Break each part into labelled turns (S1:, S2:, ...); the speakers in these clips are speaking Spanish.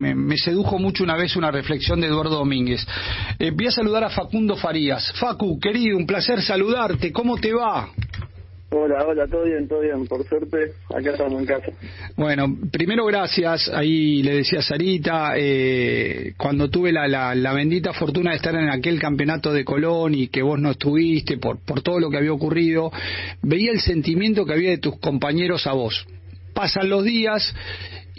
S1: me, sedujo mucho una vez una reflexión de Eduardo Domínguez. Eh, voy a saludar a Facundo Farías. Facu, querido, un placer saludarte. ¿Cómo te va?
S2: Hola, hola, todo bien, todo bien. Por suerte, acá estamos en casa.
S1: Bueno, primero gracias. Ahí le decía a Sarita, eh, cuando tuve la, la, bendita fortuna de estar en aquel campeonato de Colón y que vos no estuviste por, por todo lo que había ocurrido, veía el sentimiento que había de tus compañeros a vos. Pasan los días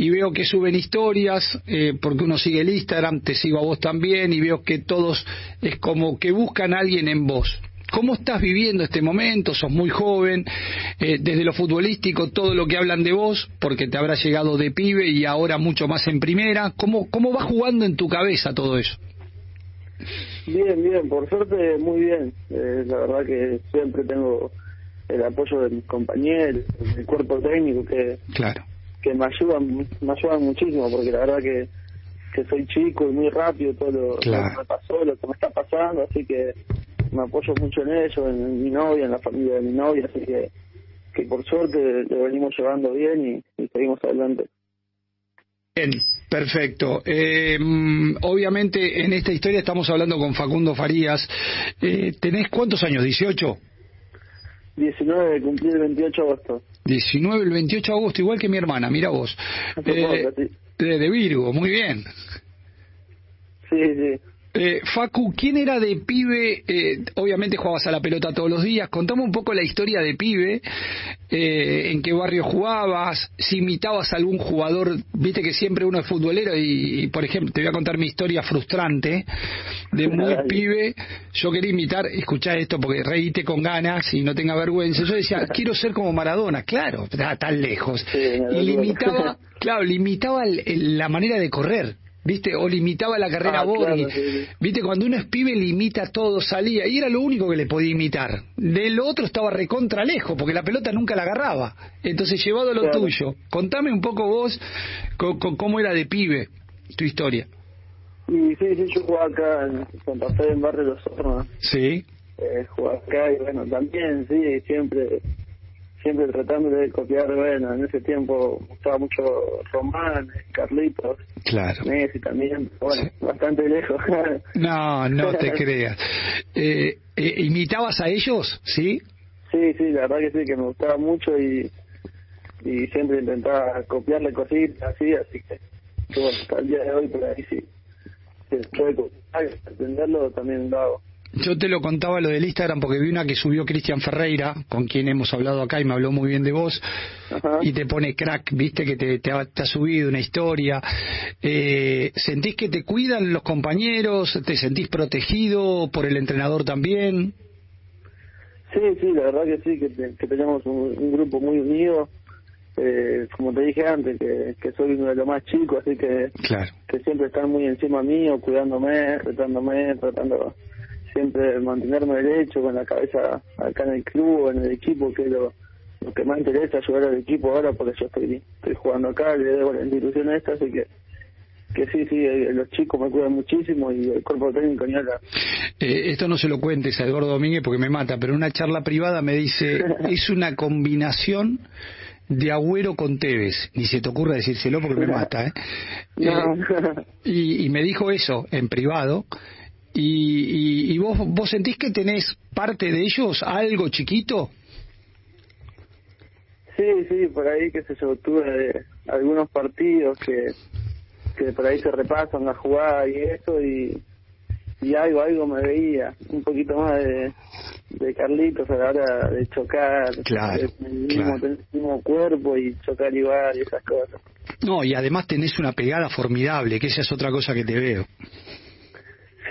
S1: y veo que suben historias, eh, porque uno sigue el Instagram, te sigo a vos también, y veo que todos es como que buscan a alguien en vos. ¿Cómo estás viviendo este momento? Sos muy joven, eh, desde lo futbolístico, todo lo que hablan de vos, porque te habrá llegado de pibe y ahora mucho más en primera. ¿Cómo, cómo va jugando en tu cabeza todo eso?
S2: Bien, bien, por suerte muy bien. Eh, la verdad que siempre tengo el apoyo de mis compañeros, del cuerpo técnico que,
S1: claro.
S2: Que me ayudan, me ayudan muchísimo, porque la verdad que, que soy chico y muy rápido todo lo, que me pasó, lo que me está pasando, así que me apoyo mucho en eso, en, mi novia, en la familia de mi novia, así que, que por suerte lo venimos llevando bien y, seguimos adelante.
S1: Bien, perfecto. Eh, obviamente en esta historia estamos hablando con Facundo Farías. Eh, ¿Tenés cuántos años? ¿18?
S2: 19, cumplí el 28 de agosto.
S1: 19, el 28 de agosto, igual que mi hermana, mira vos. Eh, de Virgo, muy bien.
S2: Sí, sí.
S1: Eh, Facu, ¿quién era de pibe? Eh, obviamente jugabas a la pelota todos los días. Contame un poco la historia de pibe. Eh, ¿En qué barrio jugabas? Si imitabas a algún jugador. Viste que siempre uno es futbolero y, por ejemplo, te voy a contar mi historia frustrante. De muy pibe, yo quería imitar, escuchá esto porque reíte con ganas y no tenga vergüenza. Yo decía, quiero ser como Maradona. Claro, está tan lejos. y limitaba, claro, limitaba la manera de correr ¿Viste? O limitaba la carrera ah, ¿Viste? Cuando uno es pibe, limita todo, salía. Y era lo único que le podía imitar. De lo otro estaba recontra lejos, porque la pelota nunca la agarraba. Entonces, llevado a lo tuyo, contame un poco vos cómo era de pibe tu historia.
S2: Y sí, sí, yo jugaba acá en Santa Fe, en Barrio Los Hornos.
S1: Sí.
S2: Eh, jugaba acá y bueno, también, sí, siempre siempre tratando de copiar, bueno, en ese tiempo gustaba mucho Román, Carlitos,
S1: claro.
S2: Messi también, bueno, bastante lejos.
S1: no, no te creas. Eh, eh, ¿Imitabas a ellos, sí?
S2: Sí, sí, la verdad que sí, que me gustaba mucho y, y siempre intentaba copiarle cositas así, así que, bueno, hasta el día de hoy por ahí sí, entenderlo también lo hago.
S1: Yo te lo contaba lo del Instagram porque vi una que subió Cristian Ferreira, con quien hemos hablado acá y me habló muy bien de vos, y te pone crack, viste que te, te, ha, subido una historia. Eh, ¿Sentís que te cuidan los compañeros? ¿Te sentís protegido por el entrenador también?
S2: Sí, sí, la verdad que sí, que, tenemos un, grupo muy unido. Eh, como te dije antes, que, soy uno de los más chicos, así que, que siempre están muy encima mío, cuidándome, retándome, tratando siempre mantenerme derecho, con la cabeza acá en el club, en el equipo, que es lo, que más interesa, ayudar al equipo ahora, porque yo estoy, estoy jugando acá, le debo la institución esta, así que que sí, sí, eh, los chicos me cuidan muchísimo y el cuerpo técnico ni habla.
S1: Eh, esto no se lo cuentes a Eduardo Domínguez porque me mata, pero en una charla privada me dice, es una combinación de Agüero con Tevez. Ni se te ocurra decírselo porque me mata, ¿eh? eh y, y me dijo eso en privado y, y, vos, vos sentís que tenés parte de ellos, algo chiquito.
S2: Sí, sí, por ahí, que se yo, tuve algunos partidos que, que por ahí se repasan la jugada y eso, y, y algo, algo me veía, un poquito más de, de Carlitos a la hora de chocar,
S1: claro,
S2: el mismo, cuerpo y chocar igual y esas cosas.
S1: No, y además tenés una pegada formidable, que esa es otra cosa que te veo.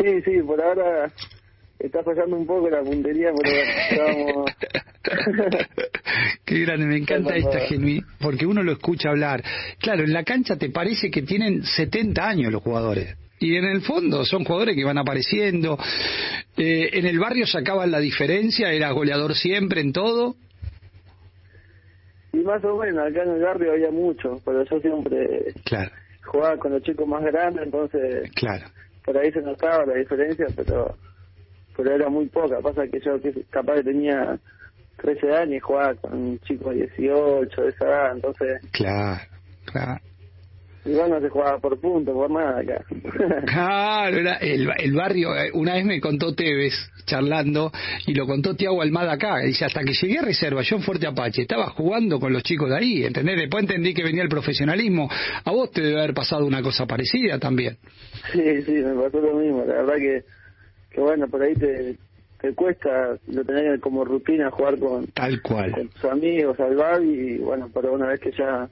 S2: Sí, sí, por ahora está fallando un poco la puntería, pero estamos...
S1: Qué grande, me encanta esta genuina, porque uno lo escucha hablar. Claro, en la cancha te parece que tienen 70 años los jugadores. Y en el fondo son jugadores que van apareciendo. Eh, en el barrio sacaban la diferencia, era goleador siempre en todo.
S2: Y más o menos, acá en el barrio había mucho, pero yo siempre
S1: claro.
S2: jugaba con los chicos más grandes, entonces
S1: claro
S2: por ahí se notaba la diferencia, pero pero era muy poca. Pasa que yo capaz que tenía 13 años y jugaba con un chico de 18 de esa edad, entonces...
S1: Claro, claro.
S2: Igual no se jugaba por punto, por nada acá.
S1: claro, era el, el, barrio, eh, una vez me contó Tevez charlando y lo contó Tiago Almada acá. Dice, hasta que llegué a reserva, yo en Fuerte Apache, estaba jugando con los chicos de ahí, ¿entendés? Después entendí que venía el profesionalismo. A vos te debe haber pasado una cosa parecida también.
S2: Sí, sí, me pasó lo mismo. La verdad que, que bueno, por ahí te, te cuesta, lo tenés como rutina jugar con,
S1: Tal cual.
S2: con tus amigos al bar y bueno, pero una vez que ya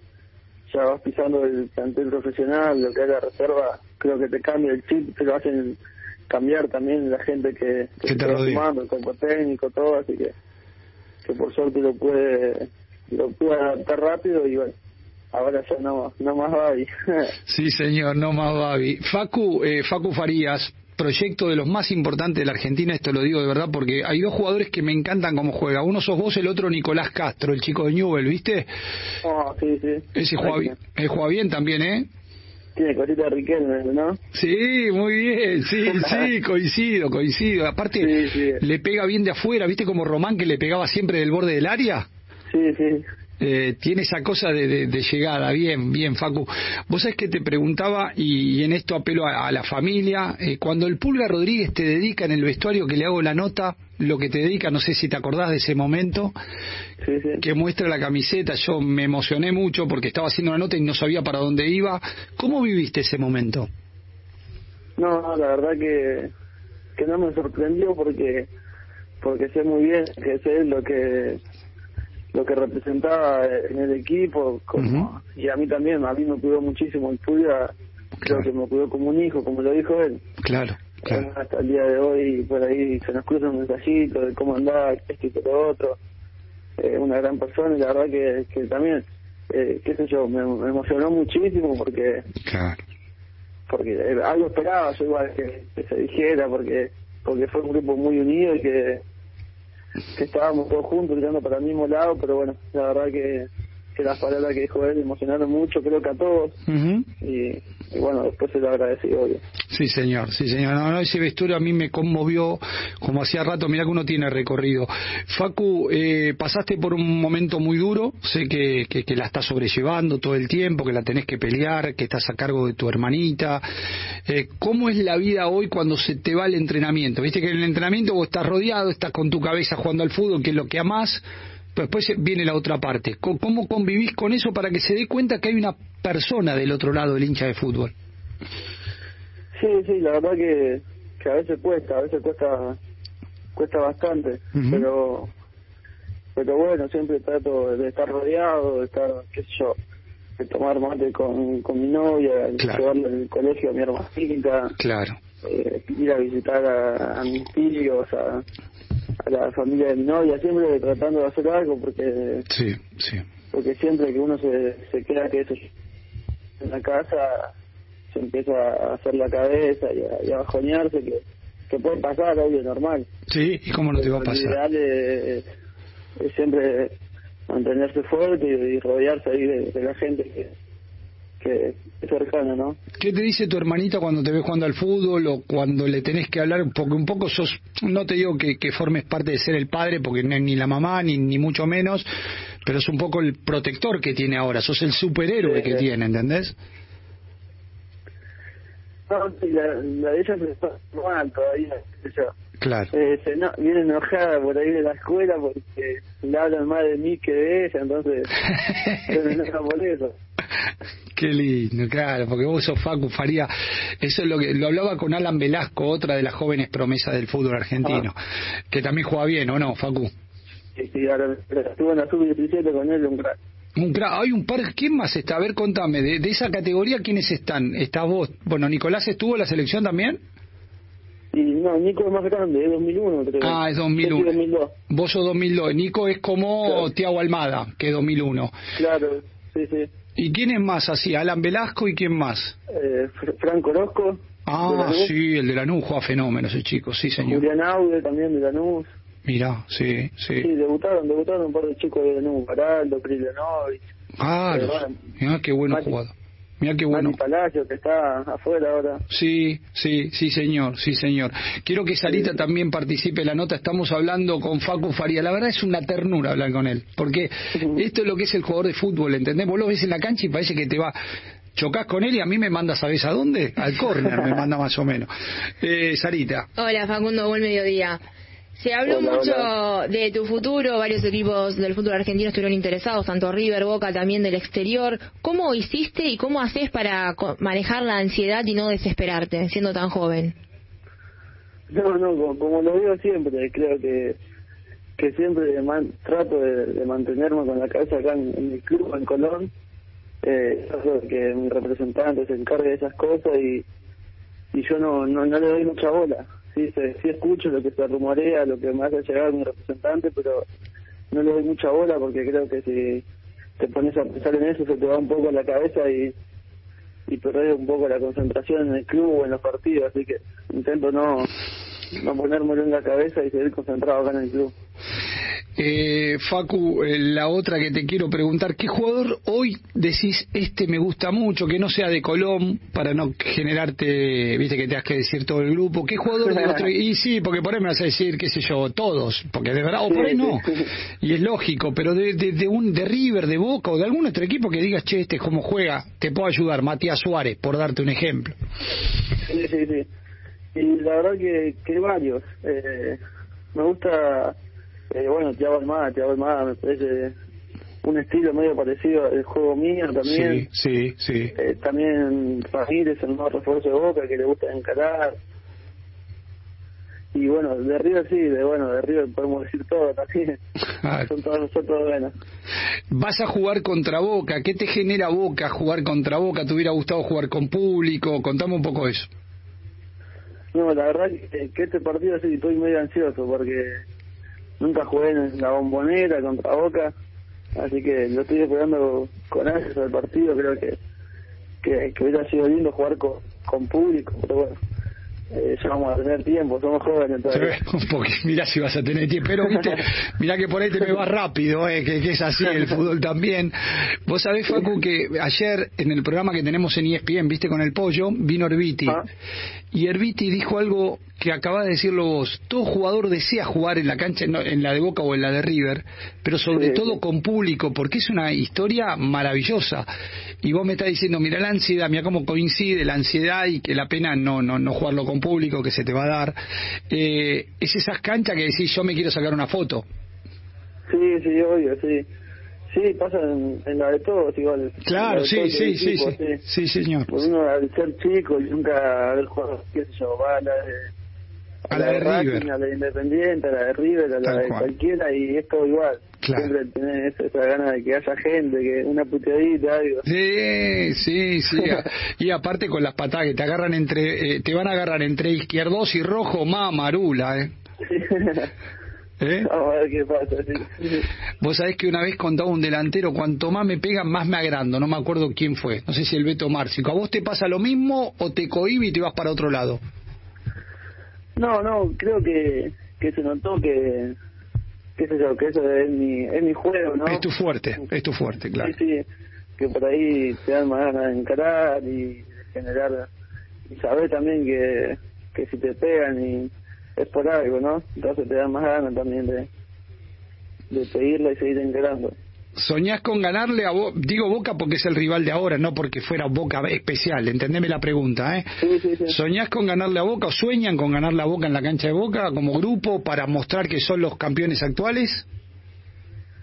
S2: ya vas pisando el plantel profesional, lo que es la reserva, creo que te cambia el chip, te lo hacen cambiar también la gente que,
S1: que te está
S2: sumando, el cuerpo técnico, todo, así que, que por suerte lo puede, lo puede adaptar rápido y bueno, ahora ya no, no más Babi.
S1: sí señor, no más Babi. Facu, eh, Facu Farías, proyecto de los más importantes de la Argentina, esto lo digo de verdad porque hay dos jugadores que me encantan cómo juega. Uno sos vos, el otro Nicolás Castro, el chico de Newell, ¿viste?
S2: Oh, sí, sí.
S1: Ese juega bien, juega bien también, ¿eh?
S2: Tiene cosita de Riquelme, ¿no?
S1: Sí, muy bien, sí, sí, coincido, coincido. Aparte, le pega bien de afuera, ¿viste como Román que le pegaba siempre del borde del área?
S2: Sí, sí.
S1: Eh, tiene esa cosa de, llegada, bien, bien, Facu. Vos sabés que te preguntaba, y, en esto apelo a, la familia, eh, cuando el Pulga Rodríguez te dedica en el vestuario que le hago la nota, lo que te dedica, no sé si te acordás de ese momento, que muestra la camiseta, yo me emocioné mucho porque estaba haciendo una nota y no sabía para dónde iba. ¿Cómo viviste ese momento?
S2: No, la verdad que, que no me sorprendió porque porque sé muy bien que sé lo que lo que representaba en el equipo como, y a mí también, a mí me cuidó muchísimo el Pulga, creo que me cuidó como un hijo, como lo dijo él.
S1: Claro. claro.
S2: Hasta el día de hoy, por ahí se nos cruza un mensajito de cómo andaba, esto y lo otro. Eh, una gran persona y la verdad que, que también, eh, qué sé yo, me, emocionó muchísimo porque...
S1: Claro.
S2: Porque eh, algo esperaba yo igual que, que se dijera, porque porque fue un grupo muy unido y que que estábamos todos juntos tirando para el mismo lado, pero bueno, la verdad que, que las palabras que dijo él emocionaron mucho, creo que a todos. y, bueno, después se lo agradecí, obvio.
S1: Sí, señor, sí, señor. No, no, ese vestuario a mí me conmovió como hacía rato. Mira que uno tiene recorrido. Facu, eh, pasaste por un momento muy duro. Sé que, que, la estás sobrellevando todo el tiempo, que la tenés que pelear, que estás a cargo de tu hermanita. Eh, ¿Cómo es la vida hoy cuando se te va el entrenamiento? Viste que en el entrenamiento vos estás rodeado, estás con tu cabeza jugando al fútbol, que es lo que amás después viene la otra parte. ¿Cómo convivís con eso para que se dé cuenta que hay una persona del otro lado del hincha de fútbol?
S2: Sí, sí, la verdad que, que a veces cuesta, a veces cuesta cuesta bastante, pero pero bueno, siempre trato de estar rodeado, de estar, qué sé yo, de tomar mate con, con mi novia, llevarle al colegio a mi hermanita,
S1: claro.
S2: Eh, ir a visitar a, a mis tíos, a la familia de mi novia, siempre tratando de hacer algo porque
S1: sí, sí.
S2: porque siempre que uno se, se queda que eso en la casa se empieza a hacer la cabeza y a, bajonearse que, que puede pasar, obvio, normal.
S1: Sí, ¿y cómo no te va a pasar?
S2: Lo ideal es, siempre mantenerse fuerte y, rodearse ahí de la gente que, que es cercano, ¿no?
S1: ¿Qué te dice tu hermanita cuando te ves jugando al fútbol o cuando le tenés que hablar? Porque un poco sos, no te digo que, que formes parte de ser el padre, porque no es ni la mamá, ni, ni mucho menos, pero es un poco el protector que tiene ahora, sos el superhéroe que tiene, ¿entendés?
S2: No, la, la de ella está mal todavía,
S1: Claro.
S2: Eh, se no, viene enojada por ahí de la escuela porque le hablan más de mí que de ella, entonces se enoja por eso.
S1: Qué lindo, claro, porque vos sos Facu Faría. Eso es lo que lo hablaba con Alan Velasco, otra de las jóvenes promesas del fútbol argentino, ah. que también juega bien, ¿o no, Facu?
S2: Sí, sí, ahora estuvo en la sub-17 con él, un crack.
S1: Un crack, hay un par, ¿quién más está? A ver, contame, de, de esa categoría, ¿quiénes están? ¿Estás vos? Bueno, ¿Nicolás estuvo en la selección también?
S2: Y no, Nico es más grande, es 2001 creo.
S1: Ah, es 2001. 2002. Vos sos 2002. Nico es como Tiago Almada, que es 2001.
S2: Claro, sí, sí.
S1: ¿Y quién es más así? ¿Alan Velasco y quién más?
S2: Eh, Franco Orozco.
S1: Ah, sí, el de Lanús juega fenómeno ese chico, sí señor.
S2: Julián Aude también de Lanús.
S1: Mirá, sí, sí.
S2: Sí, debutaron, debutaron un par de chicos de Lanús, Paraldo, Prilenovich.
S1: Ah, mirá qué bueno jugador. Mira qué bueno.
S2: Palacio, que está afuera ahora.
S1: Sí, sí, sí, señor, sí, señor. Quiero que Sarita también participe en la nota. Estamos hablando con Facu Faría. La verdad es una ternura hablar con él, porque esto es lo que es el jugador de fútbol, ¿entendés? Vos lo ves en la cancha y parece que te va chocas con él y a mí me manda, ¿sabes a dónde? Al córner me manda más o menos. Eh, Sarita.
S3: Hola Facundo, buen mediodía. Se habló mucho de tu futuro, varios equipos del fútbol argentino estuvieron interesados, tanto River, Boca, también del exterior. ¿Cómo hiciste y cómo haces para manejar la ansiedad y no desesperarte siendo tan joven?
S2: No, no, como, lo digo siempre, creo que que siempre trato de, mantenerme con la cabeza acá en, mi club, en Colón, eh, que mi representante se encargue de esas cosas y, y yo no, no, no le doy mucha bola sí, sí escucho lo que se rumorea, lo que me hace llegar mi representante, pero no le doy mucha bola porque creo que si te pones a pensar en eso se te va un poco la cabeza y y perder un poco la concentración en el club o en los partidos, así que intento no no ponérmelo en la cabeza y seguir concentrado acá en el club.
S1: Eh, Facu, eh, la otra que te quiero preguntar, ¿qué jugador hoy decís este me gusta mucho, que no sea de Colón, para no generarte, viste que te has que decir todo el grupo? ¿Qué jugador de otro? Y sí, porque por ahí me vas a decir, qué sé yo, todos, porque de verdad, o por ahí no, y es lógico, pero de, de, un de River, de Boca o de algún otro equipo que digas, che, este es como juega, te puedo ayudar, Matías Suárez, por darte un ejemplo.
S2: Sí, sí, sí. Y la verdad que, que varios. Eh, me gusta eh, bueno, Thiago Almada, Thiago Almada me parece un estilo medio parecido al juego mío también.
S1: Sí, sí, sí.
S2: Eh, también Ramírez, el nuevo refuerzo de Boca, que le gusta encarar. Y bueno, de River sí, de bueno, de River podemos decir todo también. Ah. Son todos nosotros buenos.
S1: Vas a jugar contra Boca, ¿qué te genera Boca jugar contra Boca? ¿Te hubiera gustado jugar con público? Contame un poco eso.
S2: No, la verdad que, que este partido sí estoy medio ansioso porque nunca jugué en la bombonera contra Boca, así que lo estoy esperando con ansias al partido, creo que, que, que hubiera sido lindo jugar con, con público, pero bueno, eh, ya vamos a tener tiempo, somos jóvenes todavía.
S1: Porque mira si vas a tener tiempo, pero viste, mira que por ahí te me va rápido, eh, que, que, es así el fútbol también. Vos sabés, Facu, que ayer en el programa que tenemos en ESPN, viste, con el pollo, vino Herbiti. Ah. Y Herbiti dijo algo que acaba de decirlo vos. Todo jugador desea jugar en la cancha, en la de Boca o en la de River, pero sobre todo con público, porque es una historia maravillosa. Y vos me estás diciendo, mira la ansiedad, mira cómo coincide la ansiedad y que la pena no, no, no jugarlo con público que se te va a dar. Eh, es esas canchas que decís, yo me quiero sacar una foto.
S2: Sí, sí, obvio, sí. Sí, pasa en, la de todos igual.
S1: Claro, sí, sí, sí, sí, sí, señor.
S2: Por uno al ser chico y nunca haber jugado, qué sé yo, va a la de, a, la, de, River. a la de Independiente, a la de River, a la de cualquiera y es todo igual. Siempre tenés esa, gana de que haya gente, que una puteadita, algo.
S1: Sí, sí, sí. y aparte con las patadas que te agarran entre, eh, te van a agarrar entre izquierdos y rojo, más marula, ¿eh?
S2: ¿Eh? Vamos a ver qué pasa.
S1: Vos sabés que una vez contaba un delantero, cuanto más me pegan, más me agrando. No me acuerdo quién fue. No sé si el Beto Márcico. ¿A vos te pasa lo mismo o te cohibe y te vas para otro lado?
S2: No, no, creo que, que se notó que, qué sé yo, que eso es mi, es mi juego, ¿no?
S1: Es tu fuerte, es tu fuerte, claro.
S2: Sí, sí, que por ahí te dan más ganas de encarar y generar, y saber también que, que si te pegan y es por algo, ¿no? Entonces te da más ganas también de, de seguirla y seguir encarando.
S1: ¿Soñás con ganarle a Boca? Digo Boca porque es el rival de ahora, no porque fuera Boca especial, entendeme la pregunta, ¿eh?
S2: Sí, sí, sí.
S1: ¿Soñás con ganarle a Boca o sueñan con ganarle a Boca en la cancha de Boca como grupo para mostrar que son los campeones actuales?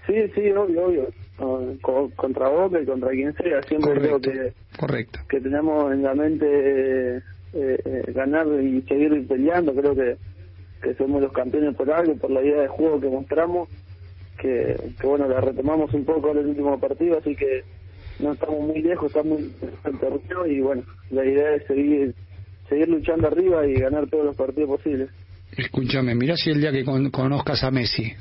S2: Sí, sí, obvio, obvio. contra Boca y contra quien sea, siempre creo que,
S1: correcto.
S2: que tenemos en la mente eh, eh, ganar y seguir peleando, creo que que somos los campeones por algo, por la idea de juego que mostramos, que, que bueno, la retomamos un poco en el último partido, así que no estamos muy lejos, estamos en terreno y bueno, la idea es seguir seguir luchando arriba y ganar todos los partidos posibles.
S1: Escúchame, mira si el día que conozcas a Messi.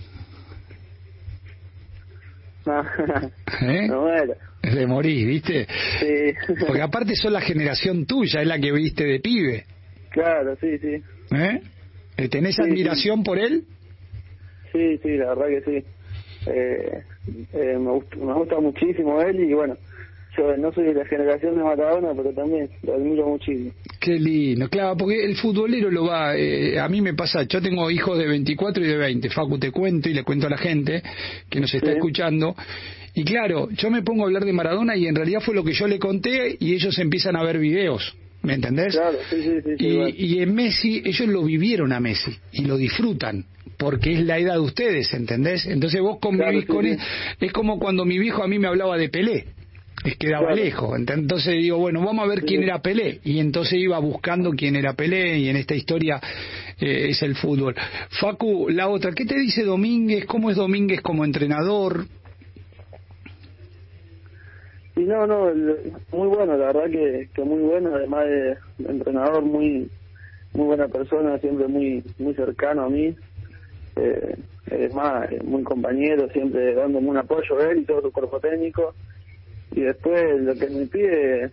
S2: ¿Eh? No, bueno.
S1: De morir, ¿viste?
S2: Sí.
S1: Porque aparte son la generación tuya, es la que viste de pibe.
S2: Claro, sí, sí.
S1: ¿Eh? ¿Eh, ¿Tenés admiración por él?
S2: Sí, sí, la verdad que sí. Eh, eh, me, gusta, me gusta muchísimo él y bueno, yo no soy de la generación de Maradona, pero también lo admiro muchísimo.
S1: Qué lindo, claro, porque el futbolero lo va, a mí me pasa, yo tengo hijos de 24 y de 20, Facu te cuento y le cuento a la gente que nos está escuchando, Y claro, yo me pongo a hablar de Maradona y en realidad fue lo que yo le conté y ellos empiezan a ver videos. ¿Me entendés?
S2: Claro, sí, sí, sí,
S1: y, y en Messi, ellos lo vivieron a Messi y lo disfrutan porque es la edad de ustedes, ¿entendés? Entonces vos convivís con él. Es como cuando mi viejo a mí me hablaba de Pelé es quedaba lejos. Entonces digo, bueno, vamos a ver quién era Pelé. Y entonces iba buscando quién era Pelé y en esta historia eh, es el fútbol. Facu, la otra, ¿qué te dice Domínguez? ¿Cómo es Domínguez como entrenador?
S2: Y no, no, muy bueno, la verdad que, que muy bueno, además de entrenador, muy muy buena persona, siempre muy muy cercano a mí. Eh, es más, muy compañero, siempre dándome un apoyo a él y todo su cuerpo técnico y después lo que me pide,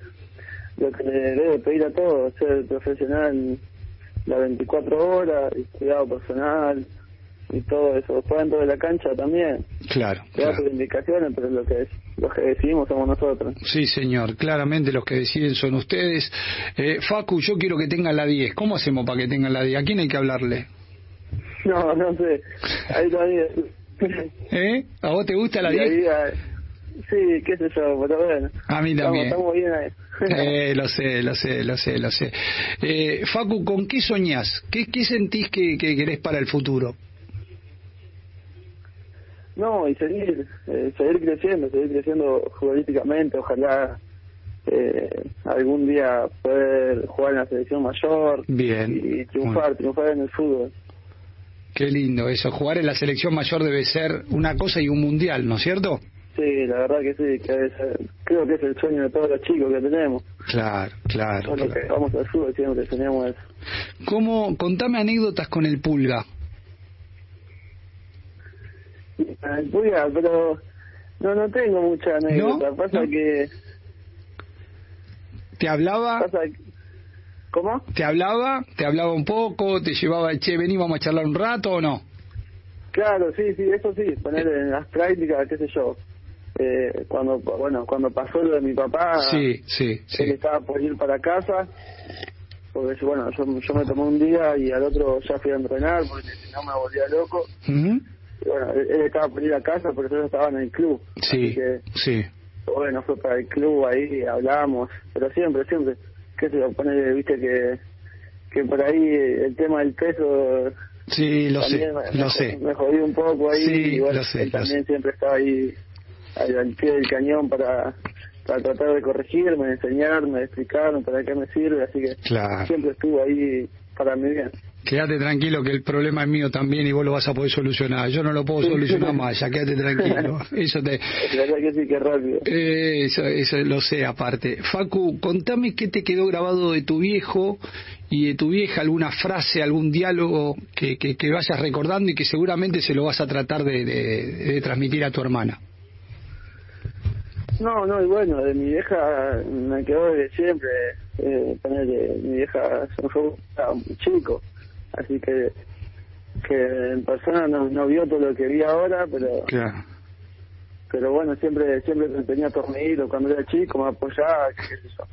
S2: lo que le debe pedir a todos, ser profesional las 24 horas, y cuidado personal y todo eso. Después dentro de la cancha también.
S1: Claro.
S2: Te sus indicaciones, pero lo que, los que decidimos somos nosotros.
S1: Sí, señor. Claramente los que deciden son ustedes. Eh, Facu, yo quiero que tengan la 10. ¿Cómo hacemos para que tengan la 10? ¿A quién hay que hablarle?
S2: No, no sé. Ahí todavía.
S1: ¿Eh? ¿A vos te gusta la 10?
S2: Sí, qué sé yo, pero bueno.
S1: A mí también.
S2: Estamos, bien ahí.
S1: eh, lo sé, lo sé, lo sé, lo sé. Eh, Facu, ¿con qué soñás? ¿Qué, qué sentís que, que querés para el futuro?
S2: No, y seguir, eh, seguir creciendo, seguir creciendo futbolísticamente, ojalá eh, algún día poder jugar en la selección mayor
S1: Bien.
S2: y triunfar, triunfar en el fútbol.
S1: Qué lindo eso, jugar en la selección mayor debe ser una cosa y un mundial, ¿no es cierto?
S2: Sí, la verdad que sí, que creo que es el sueño de todos los chicos que tenemos.
S1: Claro, claro.
S2: vamos al fútbol siempre soñamos eso.
S1: ¿Cómo, contame anécdotas con el Pulga?
S2: El Pulga, pero no, no tengo mucha anécdota. Pasa que...
S1: ¿Te hablaba?
S2: ¿Cómo?
S1: ¿Te hablaba? ¿Te hablaba un poco? ¿Te llevaba, che, vení, vamos a charlar un rato o no?
S2: Claro, sí, sí, eso sí, poner en las prácticas, qué sé yo, eh, cuando bueno cuando pasó lo de mi papá
S1: sí sí sí
S2: estaba por ir para casa porque bueno yo, yo me tomé un día y al otro ya fui a entrenar porque si no me volvía loco y bueno él, estaba por ir a casa porque yo estaba en el club
S1: sí sí
S2: bueno fue para el club ahí hablamos pero siempre siempre qué se lo pone viste que que por ahí el tema del peso
S1: Sí, lo sé,
S2: me,
S1: lo sé.
S2: Me jodí un poco ahí.
S1: Sí,
S2: y bueno,
S1: lo sé,
S2: él también siempre estaba ahí al pie del cañón para, para tratar de corregirme, enseñarme, explicarme para qué me sirve, así que siempre estuvo ahí para mi bien.
S1: Quédate tranquilo que el problema es mío también y vos lo vas a poder solucionar. Yo no lo puedo solucionar más, ya quédate tranquilo. Eso te...
S2: que sí, que rápido.
S1: Eh, eso, eso lo sé aparte. Facu, contame qué te quedó grabado de tu viejo y de tu vieja, alguna frase, algún diálogo que, que, que vayas recordando y que seguramente se lo vas a tratar de, de transmitir a tu hermana.
S2: No, no, y bueno, de mi vieja me quedó de siempre. Eh, mi vieja fue un chico, así que que en persona no, no vio todo lo que vi ahora, pero
S1: claro.
S2: pero bueno, siempre siempre tenía tornillo cuando era chico, me apoyaba, qué sé yo.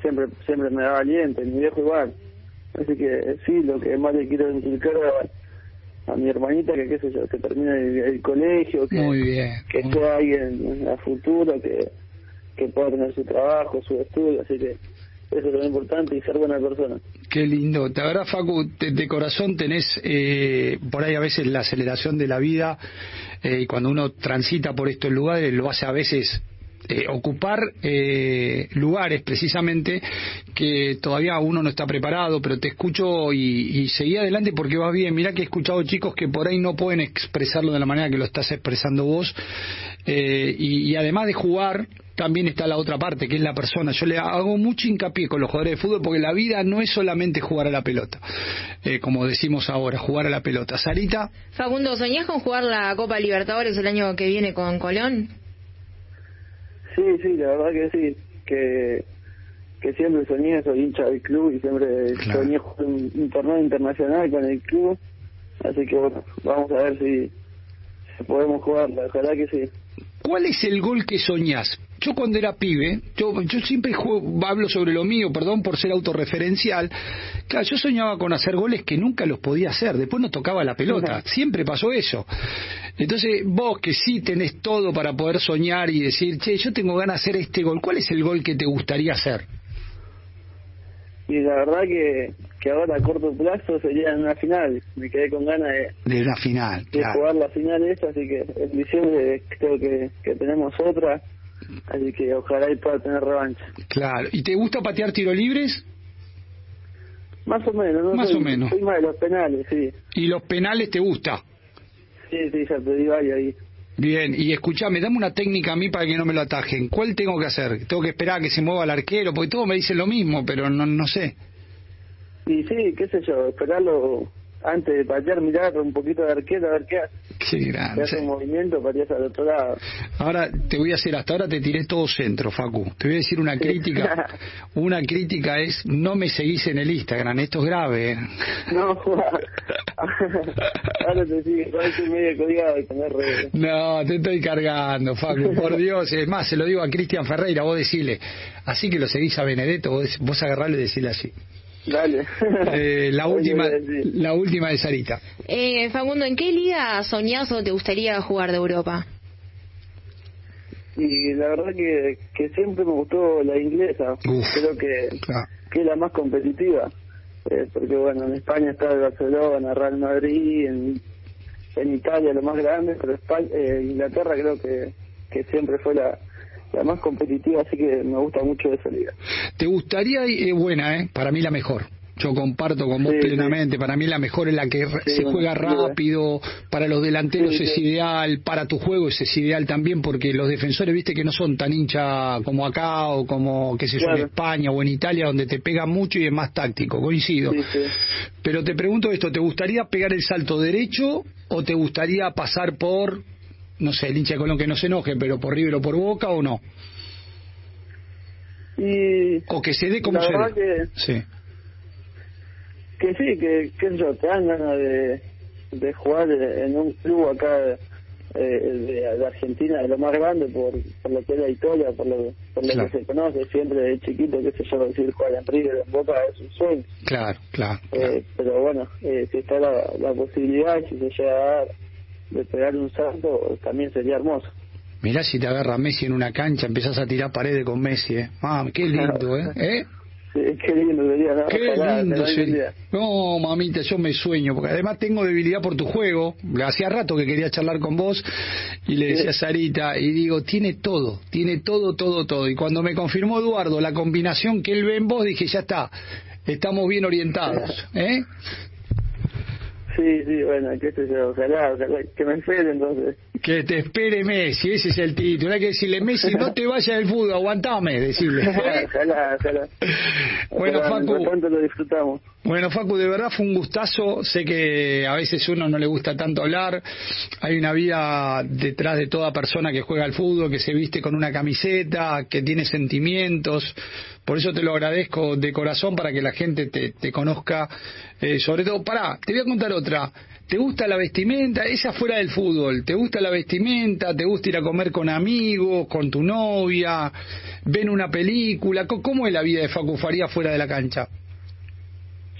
S2: siempre siempre me daba aliento, mi viejo igual. Así que sí, lo que más le quiero inculcar a mi hermanita que qué sé yo que termine el, colegio que que esté ahí en, la futura que que pueda tener su trabajo su estudio así que eso es lo importante y ser buena persona.
S1: Qué lindo. De verdad, Facu, de, corazón tenés eh, por ahí a veces la aceleración de la vida eh, y cuando uno transita por estos lugares lo hace a veces eh, ocupar eh, lugares precisamente que todavía uno no está preparado, pero te escucho y, y seguí adelante porque vas bien. Mira que he escuchado chicos que por ahí no pueden expresarlo de la manera que lo estás expresando vos. Eh, y, además de jugar, también está la otra parte, que es la persona. Yo le hago mucho hincapié con los jugadores de fútbol porque la vida no es solamente jugar a la pelota, como decimos ahora, jugar a la pelota. Sarita.
S3: Facundo, ¿soñás con jugar la Copa Libertadores el año que viene con Colón?
S2: Sí, sí, la verdad que sí, que, que siempre soñé, soy hincha del club y siempre soñé un, un, torneo internacional con el club, así que bueno, vamos a ver si, si podemos jugar, la verdad que sí.
S1: ¿Cuál es el gol que soñás? Yo cuando era pibe, yo, yo siempre hablo sobre lo mío, perdón por ser autorreferencial, claro, yo soñaba con hacer goles que nunca los podía hacer, después no tocaba la pelota, siempre pasó eso. Entonces, vos que sí tenés todo para poder soñar y decir, che, yo tengo ganas de hacer este gol, ¿cuál es el gol que te gustaría hacer?
S2: Y la verdad que, que ahora a corto plazo sería en una final. Me quedé con ganas de,
S1: de una final,
S2: de jugar la final esa, así que en diciembre creo que, que tenemos otra. Así que ojalá y pueda tener revancha.
S1: Claro. ¿Y te gusta patear tiro libres?
S2: Más o menos, ¿no?
S1: Más
S2: o
S1: menos.
S2: Soy más de los penales, sí.
S1: ¿Y los penales te gusta?
S2: Sí, sí, ya te di varios ahí.
S1: Bien, y escúchame, dame una técnica a mí para que no me lo atajen. ¿Cuál tengo que hacer? ¿Tengo que esperar a que se mueva el arquero? Porque todos me dicen lo mismo, pero no, no sé.
S2: Y sí, qué sé yo, esperarlo antes de patear, mirar un poquito de arquero a ver qué hace.
S1: Qué grande.
S2: hace un movimiento, pateas al otro lado.
S1: Ahora te voy a hacer, hasta ahora te tiré todo centro, Facu. Te voy a decir una crítica. una crítica es, no me seguís en el Instagram, esto es grave. ¿eh?
S2: No, ahora te sigue, estoy medio colgado R.
S1: No, te estoy cargando, Facu, por Dios. Es más, se lo digo a Cristian Ferreira, vos decirle, así que lo seguís a Benedetto, vos, vos agarrarle y decirle así.
S2: Dale.
S1: Eh, la última la última de Sarita.
S3: Eh, Facundo, ¿en qué liga soñás o te gustaría jugar de Europa?
S2: Y la verdad que, que siempre me gustó la inglesa. Creo que, que es la más competitiva. Eh, porque bueno, en España está el Barcelona, Real Madrid, en, en Italia lo más grande, pero España, eh, Inglaterra creo que, que siempre fue la, la más competitiva, así que me gusta mucho esa liga.
S1: ¿Te gustaría, es buena, eh? para mí la mejor? Yo comparto con vos plenamente. Para mí la mejor es la que se juega rápido. Para los delanteros es ideal. Para tu juego es ideal también porque los defensores, viste que no son tan hincha como acá o como, qué sé yo, en España o en Italia donde te pega mucho y es más táctico. Coincido. Pero te pregunto esto, ¿te gustaría pegar el salto derecho o te gustaría pasar por no sé, el hincha de Colón que no se enoje, pero por River o por Boca o no?
S2: Y
S1: o que se dé como se
S2: dé. Que, sí. Que sí, que, que yo, te dan ganas de, de jugar en un club acá eh, de, Argentina, de lo más grande, por, por lo que es la historia, por lo, por lo que se conoce, siempre de chiquito, qué sé yo, decir jugar en River, en Boca, es un sueño.
S1: Claro, claro.
S2: Eh, pero bueno, eh, si está la, la posibilidad, si se llega a dar de pegar un salto también sería hermoso.
S1: Mirá si te agarra Messi en una cancha, empezás a tirar paredes con Messi, ¿eh? Ah, qué lindo, ¿eh? ¿Eh?
S2: Sí, qué lindo sería, ¿no?
S1: Qué lindo sería. No, mamita, yo me sueño, porque además tengo debilidad por tu juego. Hacía rato que quería charlar con vos y le decía a Sarita, y digo, tiene todo, tiene todo, todo, todo. Y cuando me confirmó Eduardo la combinación que él ve en vos, dije, ya está, estamos bien orientados, ¿eh?
S2: Sí, sí, bueno, qué sé yo, ojalá, ojalá que me espere entonces.
S1: Que te espere Messi, ese es el título. Hay que decirle, Messi, no te vayas del fútbol, aguantame, decirle.
S2: ojalá, ojalá.
S1: Bueno, Facu.
S2: lo disfrutamos.
S1: Bueno, Facu, de verdad fue un gustazo. Sé que a veces uno no le gusta tanto hablar. Hay una vida detrás de toda persona que juega al fútbol, que se viste con una camiseta, que tiene sentimientos. Por eso te lo agradezco de corazón para que la gente te, conozca. Eh, sobre todo, pará, te voy a contar otra. ¿Te gusta la vestimenta? Esa fuera del fútbol. ¿Te gusta la vestimenta? ¿Te gusta ir a comer con amigos, con tu novia? ¿Ven una película? ¿Cómo es la vida de Facu Faría fuera de la cancha?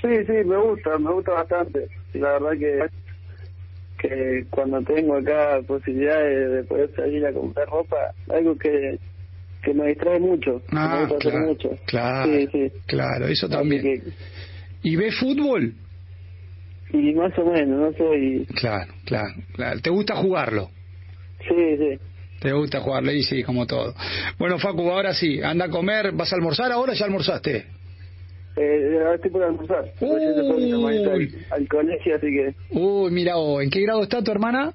S2: Sí, sí, me gusta, me gusta bastante. La verdad que que cuando tengo acá posibilidades de poder salir a comprar ropa, algo que que me distrae mucho.
S1: Ah, claro, mucho. Claro, sí, sí. claro, eso también. ¿Y ves fútbol?
S2: Y más o menos, no soy...
S1: Claro, claro, claro. ¿Te gusta jugarlo?
S2: Sí, sí.
S1: Te gusta jugarlo y sí, como todo. Bueno, Facu, ahora sí, anda a comer, ¿vas a almorzar ahora ya almorzaste?
S2: Eh, ahora estoy por almorzar. Uy. Al, colegio, así que...
S1: Uy, mira, ¿en qué grado está tu hermana?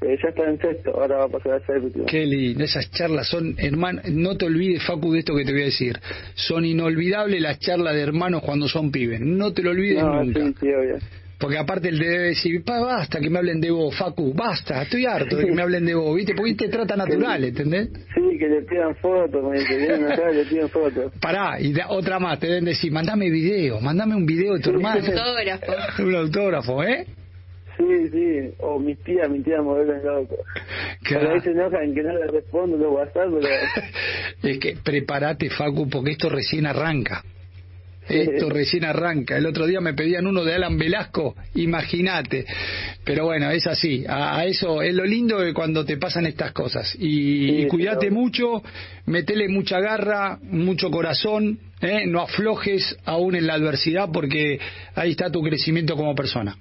S2: Eh, ya está en sexto, ahora va a pasar a séptimo.
S1: Qué lindo, esas charlas son, hermano, no te olvides, Facu, de esto que te voy a decir. Son inolvidables las charlas de hermanos cuando son pibes. No te lo olvides nunca.
S2: Sí, sí, obvio.
S1: Porque aparte él debe decir, pa, basta que me hablen de vos, Facu, basta, estoy harto de que me hablen de vos, ¿viste? Porque te trata natural, ¿entendés?
S2: Sí, que le pidan fotos, me vienen acá le piden fotos.
S1: Pará, y otra más, te deben decir, mandame video, mandame un video de tu hermano.
S3: Un autógrafo.
S1: un autógrafo, ¿eh?
S2: Sí, sí, o mis tías, mi tía me vuelven loco. Claro. ahí se enojan que no le respondo los WhatsApp, pero...
S1: es que prepárate, Facu, porque esto recién arranca. Esto recién arranca. El otro día me pedían uno de Alan Velasco, imagínate. Pero bueno, es así. A, eso es lo lindo de cuando te pasan estas cosas. Y, cuídate mucho, metele mucha garra, mucho corazón, ¿eh? no aflojes aún en la adversidad porque ahí está tu crecimiento como persona.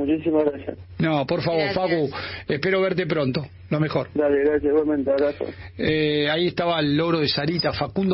S2: Muchísimas gracias.
S1: No, por favor, Facu, espero verte pronto. Lo mejor.
S2: Dale, gracias, igualmente, abrazo.
S1: Eh, ahí estaba el logro de Sarita, Facundo